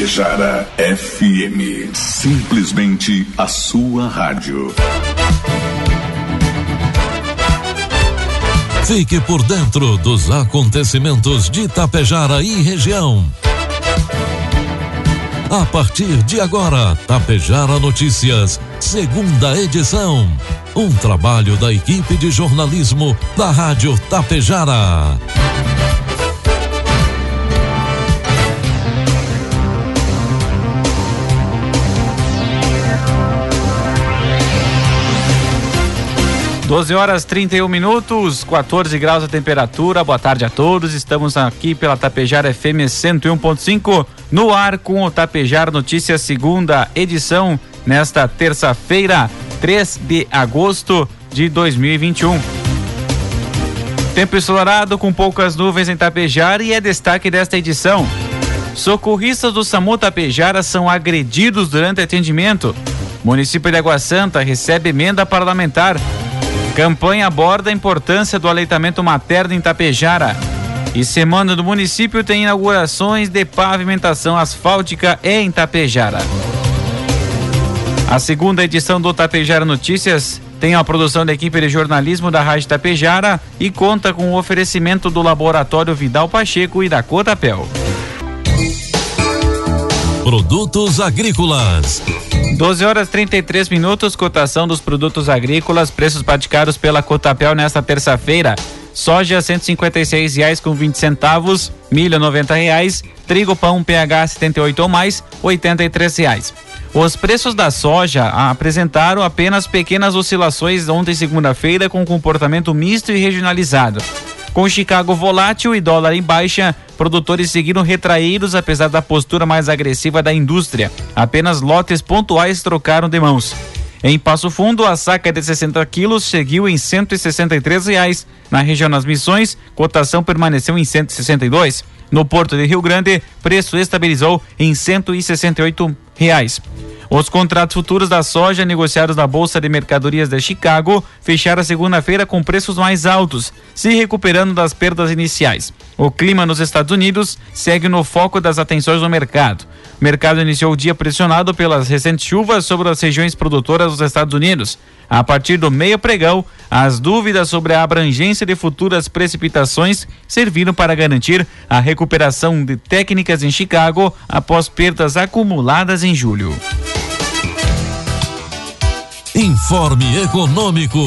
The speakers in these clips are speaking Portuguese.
Tapejara FM. Simplesmente a sua rádio. Fique por dentro dos acontecimentos de Tapejara e região. A partir de agora, Tapejara Notícias, segunda edição. Um trabalho da equipe de jornalismo da Rádio Tapejara. 12 horas 31 minutos, 14 graus a temperatura. Boa tarde a todos. Estamos aqui pela Tapejara FM 101.5 no ar com o Tapejara Notícias, segunda edição, nesta terça-feira, 3 de agosto de 2021. Tempo ensolarado com poucas nuvens em Tapejara e é destaque desta edição. Socorristas do SAMU Tapejara são agredidos durante atendimento. Município de Água Santa recebe emenda parlamentar. Campanha aborda a importância do aleitamento materno em Tapejara. E semana do município tem inaugurações de pavimentação asfáltica em Tapejara. A segunda edição do Tapejara Notícias tem a produção da equipe de jornalismo da Rádio Tapejara e conta com o oferecimento do Laboratório Vidal Pacheco e da Cotapel. Produtos agrícolas 12 horas 33 minutos, cotação dos produtos agrícolas, preços praticados pela Cotapel nesta terça-feira. Soja R$ reais com 20 centavos, milho R$ reais, trigo pão PH 78 ou mais R$ reais. Os preços da soja apresentaram apenas pequenas oscilações ontem segunda-feira com comportamento misto e regionalizado. Com Chicago volátil e dólar em baixa, produtores seguiram retraídos apesar da postura mais agressiva da indústria. Apenas lotes pontuais trocaram de mãos. Em Passo Fundo, a saca de 60 quilos seguiu em 163 reais. Na região das Missões, cotação permaneceu em 162. No Porto de Rio Grande, preço estabilizou em 168 reais. Os contratos futuros da soja negociados na Bolsa de Mercadorias de Chicago fecharam segunda-feira com preços mais altos, se recuperando das perdas iniciais. O clima nos Estados Unidos segue no foco das atenções do mercado. O mercado iniciou o dia pressionado pelas recentes chuvas sobre as regiões produtoras dos Estados Unidos. A partir do meio pregão, as dúvidas sobre a abrangência de futuras precipitações serviram para garantir a recuperação de técnicas em Chicago após perdas acumuladas em julho. Informe Econômico.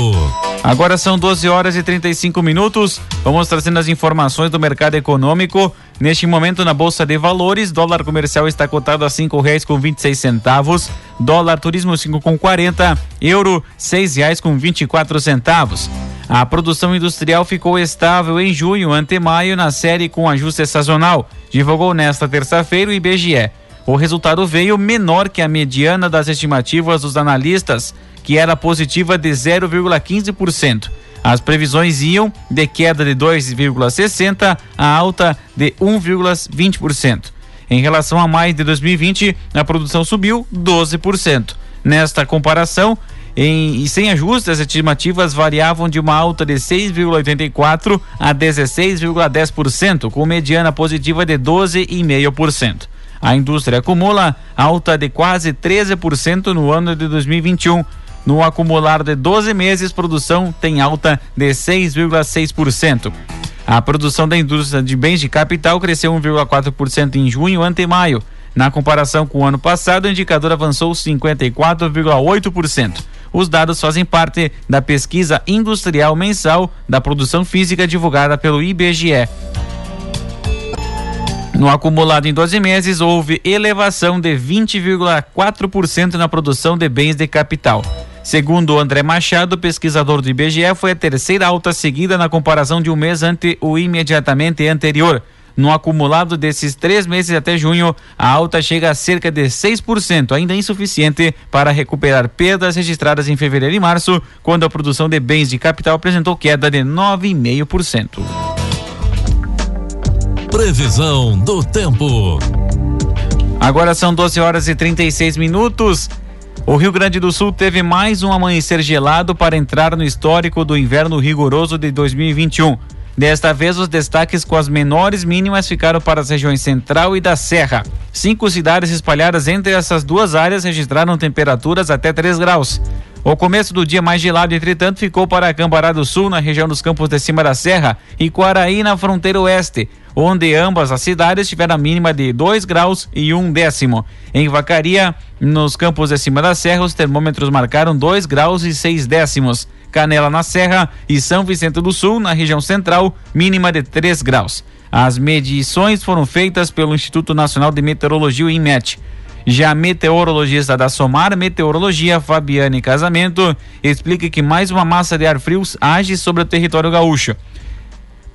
Agora são 12 horas e 35 minutos. Vamos trazendo as informações do mercado econômico. Neste momento, na Bolsa de Valores, dólar comercial está cotado a cinco reais com vinte centavos, dólar turismo cinco com quarenta, euro seis reais com vinte centavos. A produção industrial ficou estável em junho ante maio na série com ajuste sazonal, divulgou nesta terça-feira o IBGE. O resultado veio menor que a mediana das estimativas dos analistas, que era positiva de 0,15%. As previsões iam de queda de 2,60% a alta de 1,20%. Em relação a mais de 2020, a produção subiu 12%. Nesta comparação, em, sem ajustes, as estimativas variavam de uma alta de 6,84% a 16,10%, com mediana positiva de 12,5%. A indústria acumula alta de quase 13% no ano de 2021 no acumular de 12 meses, produção tem alta de 6,6%. A produção da indústria de bens de capital cresceu 1,4% em junho ante maio. Na comparação com o ano passado, o indicador avançou 54,8%. Os dados fazem parte da pesquisa industrial mensal da produção física divulgada pelo IBGE. No acumulado em 12 meses, houve elevação de 20,4% na produção de bens de capital. Segundo André Machado, pesquisador do IBGE, foi a terceira alta seguida na comparação de um mês ante o imediatamente anterior. No acumulado desses três meses até junho, a alta chega a cerca de 6%, ainda insuficiente para recuperar perdas registradas em fevereiro e março, quando a produção de bens de capital apresentou queda de 9,5%. Previsão do tempo. Agora são 12 horas e 36 minutos. O Rio Grande do Sul teve mais um amanhecer gelado para entrar no histórico do inverno rigoroso de 2021. Desta vez, os destaques com as menores mínimas ficaram para as regiões central e da Serra. Cinco cidades espalhadas entre essas duas áreas registraram temperaturas até 3 graus. O começo do dia mais gelado, entretanto, ficou para Cambará do Sul, na região dos campos de cima da Serra, e Quaraí, na fronteira oeste, onde ambas as cidades tiveram a mínima de 2 graus e um décimo. Em Vacaria, nos campos de cima da Serra, os termômetros marcaram 2 graus e 6 décimos. Canela na Serra e São Vicente do Sul, na região central, mínima de 3 graus. As medições foram feitas pelo Instituto Nacional de Meteorologia, o INMET. Já a meteorologista da Somar Meteorologia, Fabiane Casamento, explica que mais uma massa de ar frio age sobre o território gaúcho.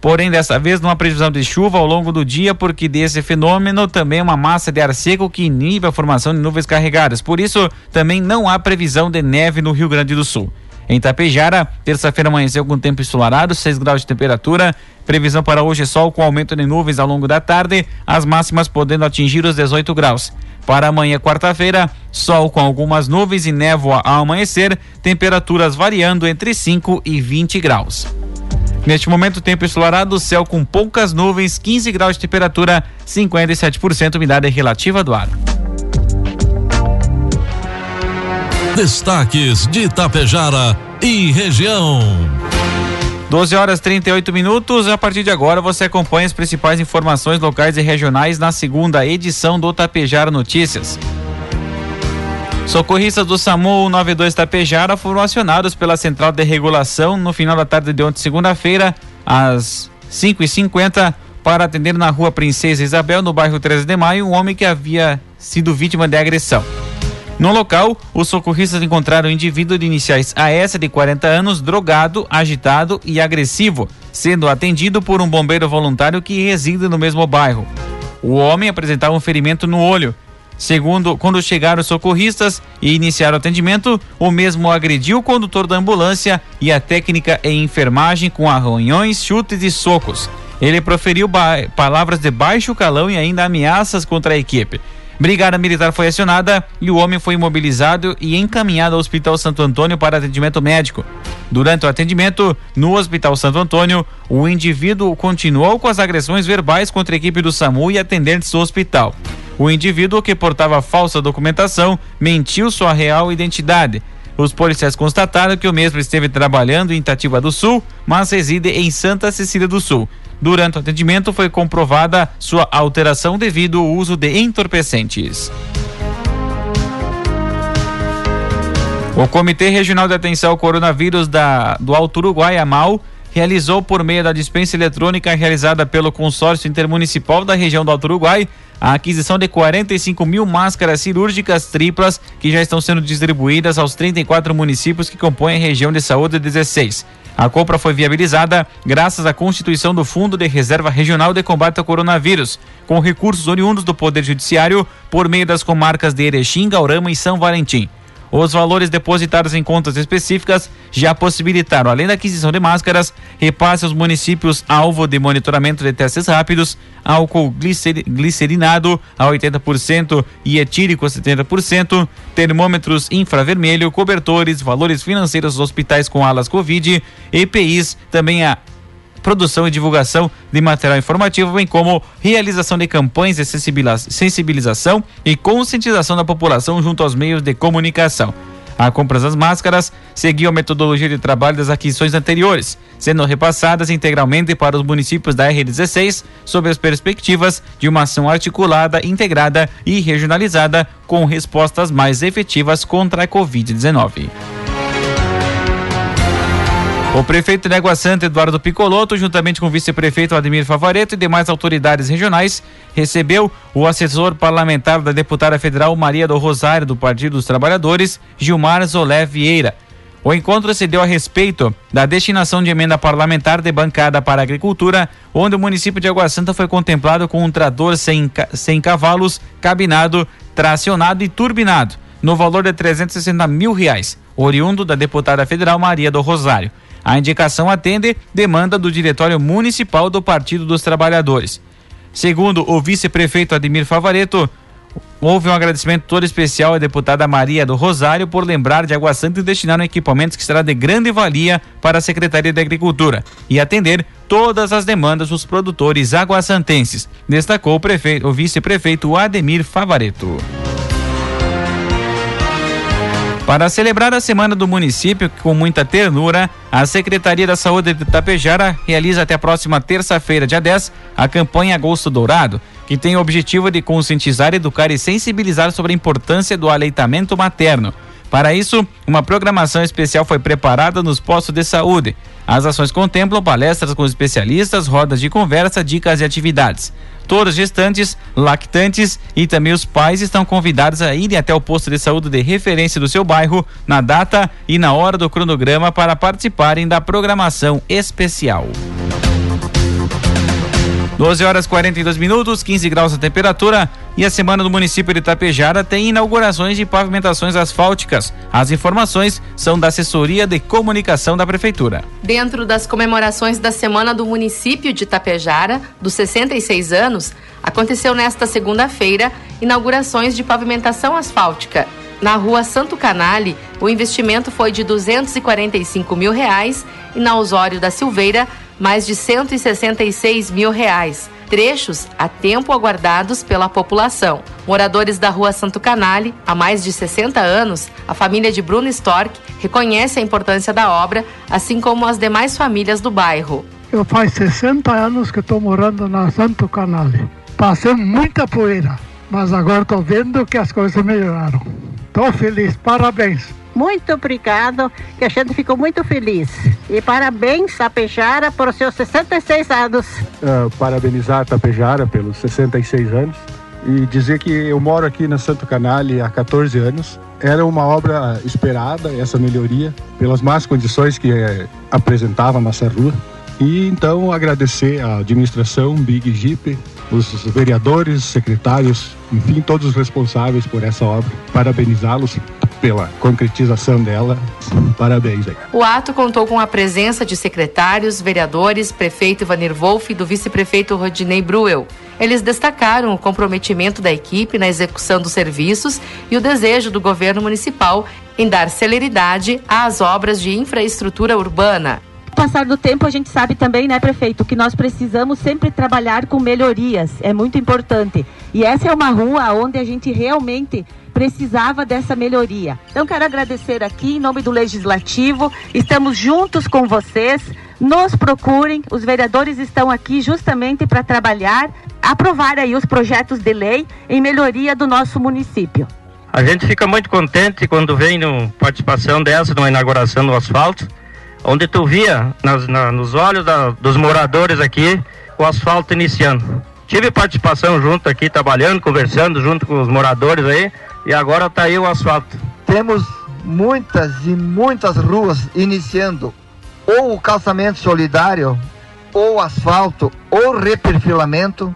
Porém, dessa vez não há previsão de chuva ao longo do dia, porque desse fenômeno também uma massa de ar seco que inibe a formação de nuvens carregadas. Por isso, também não há previsão de neve no Rio Grande do Sul. Em Tapejara, terça-feira amanheceu com tempo ensolarado, 6 graus de temperatura. Previsão para hoje é sol com aumento de nuvens ao longo da tarde, as máximas podendo atingir os 18 graus. Para amanhã, quarta-feira, sol com algumas nuvens e névoa ao amanhecer, temperaturas variando entre 5 e 20 graus. Neste momento, tempo ensolarado, céu com poucas nuvens, 15 graus de temperatura, 57% umidade relativa do ar. Destaques de Itapejara e região. 12 horas 38 minutos. A partir de agora você acompanha as principais informações locais e regionais na segunda edição do Tapejara Notícias. Socorristas do SAMU 92 Tapejara foram acionados pela Central de Regulação no final da tarde de ontem, segunda-feira, às 5h50, para atender na rua Princesa Isabel, no bairro 13 de Maio, um homem que havia sido vítima de agressão. No local, os socorristas encontraram um indivíduo de iniciais AS de 40 anos, drogado, agitado e agressivo, sendo atendido por um bombeiro voluntário que reside no mesmo bairro. O homem apresentava um ferimento no olho. Segundo, quando chegaram os socorristas e iniciaram o atendimento, o mesmo agrediu o condutor da ambulância e a técnica em enfermagem com arranhões, chutes e socos. Ele proferiu palavras de baixo calão e ainda ameaças contra a equipe. Brigada Militar foi acionada e o homem foi imobilizado e encaminhado ao Hospital Santo Antônio para atendimento médico. Durante o atendimento no Hospital Santo Antônio, o indivíduo continuou com as agressões verbais contra a equipe do SAMU e atendentes do hospital. O indivíduo que portava falsa documentação mentiu sua real identidade. Os policiais constataram que o mesmo esteve trabalhando em Itatiba do Sul, mas reside em Santa Cecília do Sul. Durante o atendimento foi comprovada sua alteração devido ao uso de entorpecentes. O Comitê Regional de Atenção ao Coronavírus da, do Alto Uruguai, AMAL, realizou por meio da dispensa eletrônica realizada pelo Consórcio Intermunicipal da região do Alto Uruguai a aquisição de 45 mil máscaras cirúrgicas triplas que já estão sendo distribuídas aos 34 municípios que compõem a região de saúde 16. A compra foi viabilizada graças à constituição do Fundo de Reserva Regional de Combate ao Coronavírus, com recursos oriundos do Poder Judiciário por meio das comarcas de Erechim, Gaurama e São Valentim. Os valores depositados em contas específicas já possibilitaram, além da aquisição de máscaras, repasse aos municípios alvo de monitoramento de testes rápidos, álcool glicerinado a 80% e etílico a 70%, termômetros infravermelho, cobertores, valores financeiros dos hospitais com alas Covid, EPIs, também a produção e divulgação de material informativo, bem como realização de campanhas de sensibilização e conscientização da população junto aos meios de comunicação. A compra das máscaras seguiu a metodologia de trabalho das aquisições anteriores, sendo repassadas integralmente para os municípios da R16, sob as perspectivas de uma ação articulada, integrada e regionalizada com respostas mais efetivas contra a Covid-19. O prefeito de Água Santa, Eduardo Picoloto, juntamente com o vice-prefeito Ademir Favareto e demais autoridades regionais, recebeu o assessor parlamentar da deputada federal Maria do Rosário, do Partido dos Trabalhadores, Gilmar Zolé Vieira. O encontro se deu a respeito da destinação de emenda parlamentar de bancada para a agricultura, onde o município de Água Santa foi contemplado com um trator sem, sem cavalos, cabinado, tracionado e turbinado, no valor de 360 mil reais, oriundo da deputada federal Maria do Rosário. A indicação atende demanda do Diretório Municipal do Partido dos Trabalhadores. Segundo o vice-prefeito Ademir Favareto, houve um agradecimento todo especial à deputada Maria do Rosário por lembrar de Água Santa e destinar um equipamento que será de grande valia para a Secretaria da Agricultura e atender todas as demandas dos produtores aguassantenses, destacou o, o vice-prefeito Ademir Favareto. Para celebrar a Semana do Município com muita ternura, a Secretaria da Saúde de Itapejara realiza até a próxima terça-feira, dia 10, a campanha Agosto Dourado, que tem o objetivo de conscientizar, educar e sensibilizar sobre a importância do aleitamento materno. Para isso, uma programação especial foi preparada nos postos de saúde. As ações contemplam palestras com especialistas, rodas de conversa, dicas e atividades. Todos gestantes, lactantes e também os pais estão convidados a irem até o posto de saúde de referência do seu bairro na data e na hora do cronograma para participarem da programação especial. 12 horas 42 minutos, 15 graus a temperatura e a semana do município de Itapejara tem inaugurações de pavimentações asfálticas. As informações são da assessoria de comunicação da prefeitura. Dentro das comemorações da semana do município de Itapejara, dos 66 anos, aconteceu nesta segunda-feira inaugurações de pavimentação asfáltica. Na rua Santo Canale, o investimento foi de 245 mil reais e na Osório da Silveira, mais de 166 mil reais. Trechos há tempo aguardados pela população. Moradores da rua Santo Canale, há mais de 60 anos, a família de Bruno Stork reconhece a importância da obra, assim como as demais famílias do bairro. Eu faz 60 anos que estou morando na Santo Canale. Passei muita poeira, mas agora estou vendo que as coisas melhoraram. Estou feliz, parabéns muito obrigado, que a gente ficou muito feliz. E parabéns Tapejara por seus 66 anos. Uh, parabenizar a Tapejara pelos 66 anos e dizer que eu moro aqui na Santo Canale há 14 anos. Era uma obra esperada, essa melhoria, pelas más condições que eh, apresentava a nossa rua. E então agradecer à administração Big Jeep, os vereadores, secretários, enfim, todos os responsáveis por essa obra. Parabenizá-los pela concretização dela. Parabéns aí. O ato contou com a presença de secretários, vereadores, prefeito Ivanir Wolff e do vice-prefeito Rodinei Bruel. Eles destacaram o comprometimento da equipe na execução dos serviços e o desejo do governo municipal em dar celeridade às obras de infraestrutura urbana passar do tempo, a gente sabe também, né, prefeito, que nós precisamos sempre trabalhar com melhorias. É muito importante. E essa é uma rua onde a gente realmente precisava dessa melhoria. Então, quero agradecer aqui em nome do Legislativo. Estamos juntos com vocês. Nos procurem. Os vereadores estão aqui justamente para trabalhar, aprovar aí os projetos de lei em melhoria do nosso município. A gente fica muito contente quando vem no participação dessa, numa inauguração do asfalto onde tu via nas, na, nos olhos da, dos moradores aqui o asfalto iniciando. Tive participação junto aqui, trabalhando, conversando junto com os moradores aí, e agora está aí o asfalto. Temos muitas e muitas ruas iniciando ou o calçamento solidário, ou asfalto, ou reperfilamento,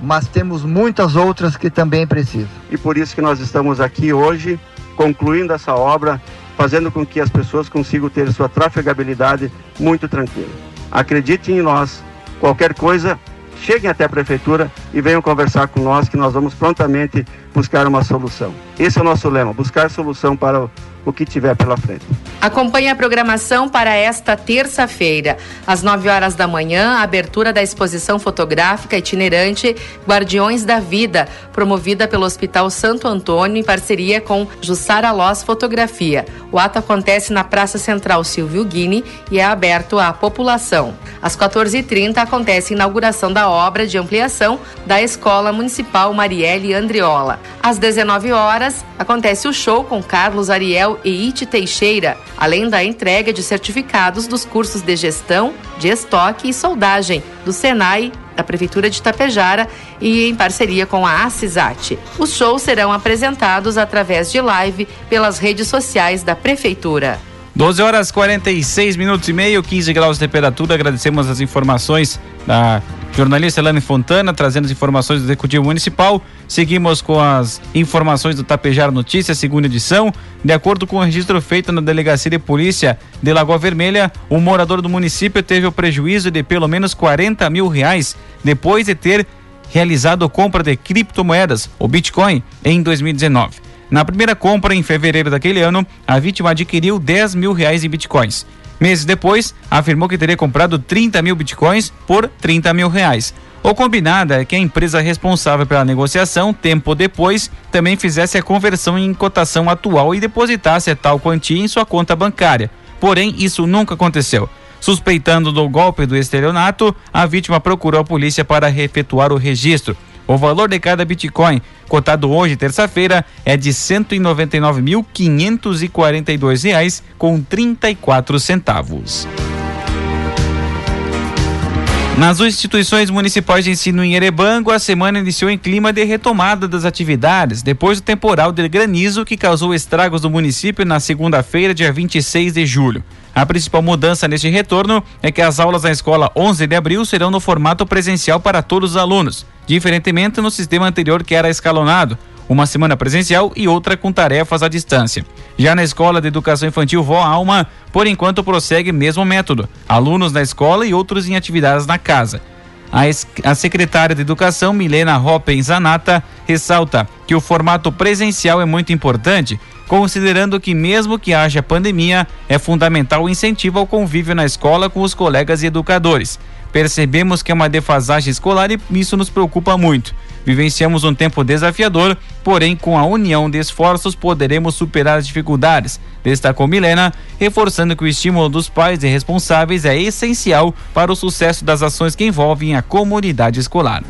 mas temos muitas outras que também precisam. E por isso que nós estamos aqui hoje, concluindo essa obra fazendo com que as pessoas consigam ter sua trafegabilidade muito tranquila. Acreditem em nós, qualquer coisa, cheguem até a prefeitura e venham conversar com nós que nós vamos prontamente buscar uma solução. Esse é o nosso lema, buscar solução para o que tiver pela frente. Acompanhe a programação para esta terça-feira, às 9 horas da manhã, a abertura da exposição fotográfica itinerante Guardiões da Vida, promovida pelo Hospital Santo Antônio em parceria com Jussara Loz Fotografia. O ato acontece na Praça Central Silvio Guini e é aberto à população. Às 14h30 acontece a inauguração da obra de ampliação da Escola Municipal Marielle Andriola. Às 19 horas acontece o show com Carlos Ariel e Ite Teixeira, além da entrega de certificados dos cursos de gestão, de estoque e soldagem do Senai da Prefeitura de Itapejara e em parceria com a ACISAT. Os shows serão apresentados através de live pelas redes sociais da Prefeitura. 12 horas 46 minutos e meio, 15 graus de temperatura. Agradecemos as informações da jornalista Elane Fontana, trazendo as informações do Executivo Municipal. Seguimos com as informações do Tapejar Notícias, segunda edição. De acordo com o registro feito na Delegacia de Polícia de Lagoa Vermelha, o morador do município teve o prejuízo de pelo menos 40 mil reais depois de ter realizado compra de criptomoedas, o Bitcoin, em 2019. Na primeira compra, em fevereiro daquele ano, a vítima adquiriu 10 mil reais em bitcoins. Meses depois, afirmou que teria comprado 30 mil bitcoins por 30 mil reais. O combinado é que a empresa responsável pela negociação, tempo depois, também fizesse a conversão em cotação atual e depositasse a tal quantia em sua conta bancária. Porém, isso nunca aconteceu. Suspeitando do golpe do estelionato, a vítima procurou a polícia para efetuar o registro. O valor de cada Bitcoin, cotado hoje, terça-feira, é de R$ 199.542 com 34 centavos. Nas instituições municipais de ensino em Erebango, a semana iniciou em clima de retomada das atividades, depois do temporal de granizo que causou estragos no município na segunda-feira, dia 26 de julho. A principal mudança neste retorno é que as aulas na escola 11 de abril serão no formato presencial para todos os alunos, diferentemente no sistema anterior que era escalonado, uma semana presencial e outra com tarefas à distância. Já na Escola de Educação Infantil Vó Alma, por enquanto prossegue mesmo método: alunos na escola e outros em atividades na casa. A, secretária de Educação, Milena Hoppen Zanata, ressalta que o formato presencial é muito importante, considerando que, mesmo que haja pandemia, é fundamental o incentivo ao convívio na escola com os colegas e educadores. Percebemos que é uma defasagem escolar e isso nos preocupa muito. Vivenciamos um tempo desafiador, porém, com a união de esforços poderemos superar as dificuldades, destacou Milena, reforçando que o estímulo dos pais e responsáveis é essencial para o sucesso das ações que envolvem a comunidade escolar.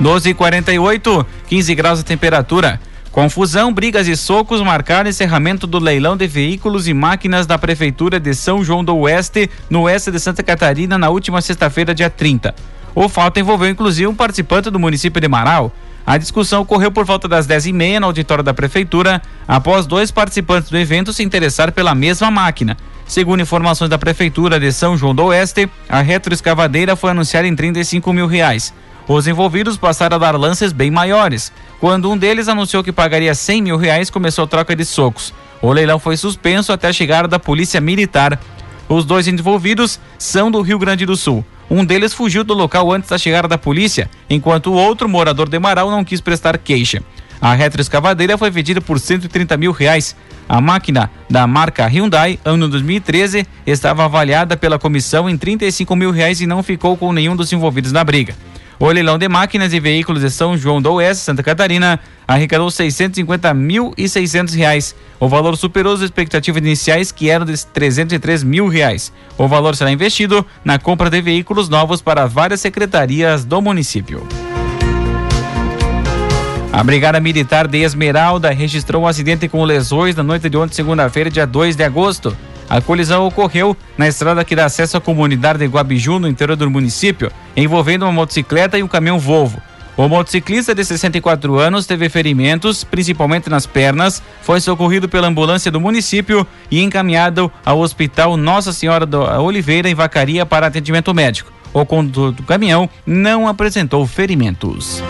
12 e 48 15 graus de temperatura. Confusão, brigas e socos marcaram encerramento do leilão de veículos e máquinas da Prefeitura de São João do Oeste, no oeste de Santa Catarina, na última sexta-feira, dia 30. O fato envolveu inclusive um participante do município de Marau. A discussão ocorreu por volta das 10h30 no auditório da Prefeitura, após dois participantes do evento se interessar pela mesma máquina. Segundo informações da Prefeitura de São João do Oeste, a retroescavadeira foi anunciada em 35 mil reais. Os envolvidos passaram a dar lances bem maiores. Quando um deles anunciou que pagaria 100 mil reais, começou a troca de socos. O leilão foi suspenso até a chegada da Polícia Militar. Os dois envolvidos são do Rio Grande do Sul. Um deles fugiu do local antes da chegada da polícia, enquanto o outro, morador de Marau, não quis prestar queixa. A retroescavadeira foi vendida por 130 mil reais. A máquina da marca Hyundai, ano 2013, estava avaliada pela comissão em 35 mil reais e não ficou com nenhum dos envolvidos na briga. O leilão de máquinas e veículos de São João do Oeste, Santa Catarina, arrecadou 650 mil e 600 reais. O valor superou as expectativas iniciais, que eram de 303 mil reais. O valor será investido na compra de veículos novos para várias secretarias do município. A Brigada Militar de Esmeralda registrou um acidente com lesões na noite de ontem, segunda-feira, dia 2 de agosto. A colisão ocorreu na estrada que dá acesso à comunidade de Guabiju, no interior do município, envolvendo uma motocicleta e um caminhão Volvo. O motociclista de 64 anos teve ferimentos, principalmente nas pernas, foi socorrido pela ambulância do município e encaminhado ao Hospital Nossa Senhora da Oliveira, em Vacaria, para atendimento médico. O condutor do caminhão não apresentou ferimentos.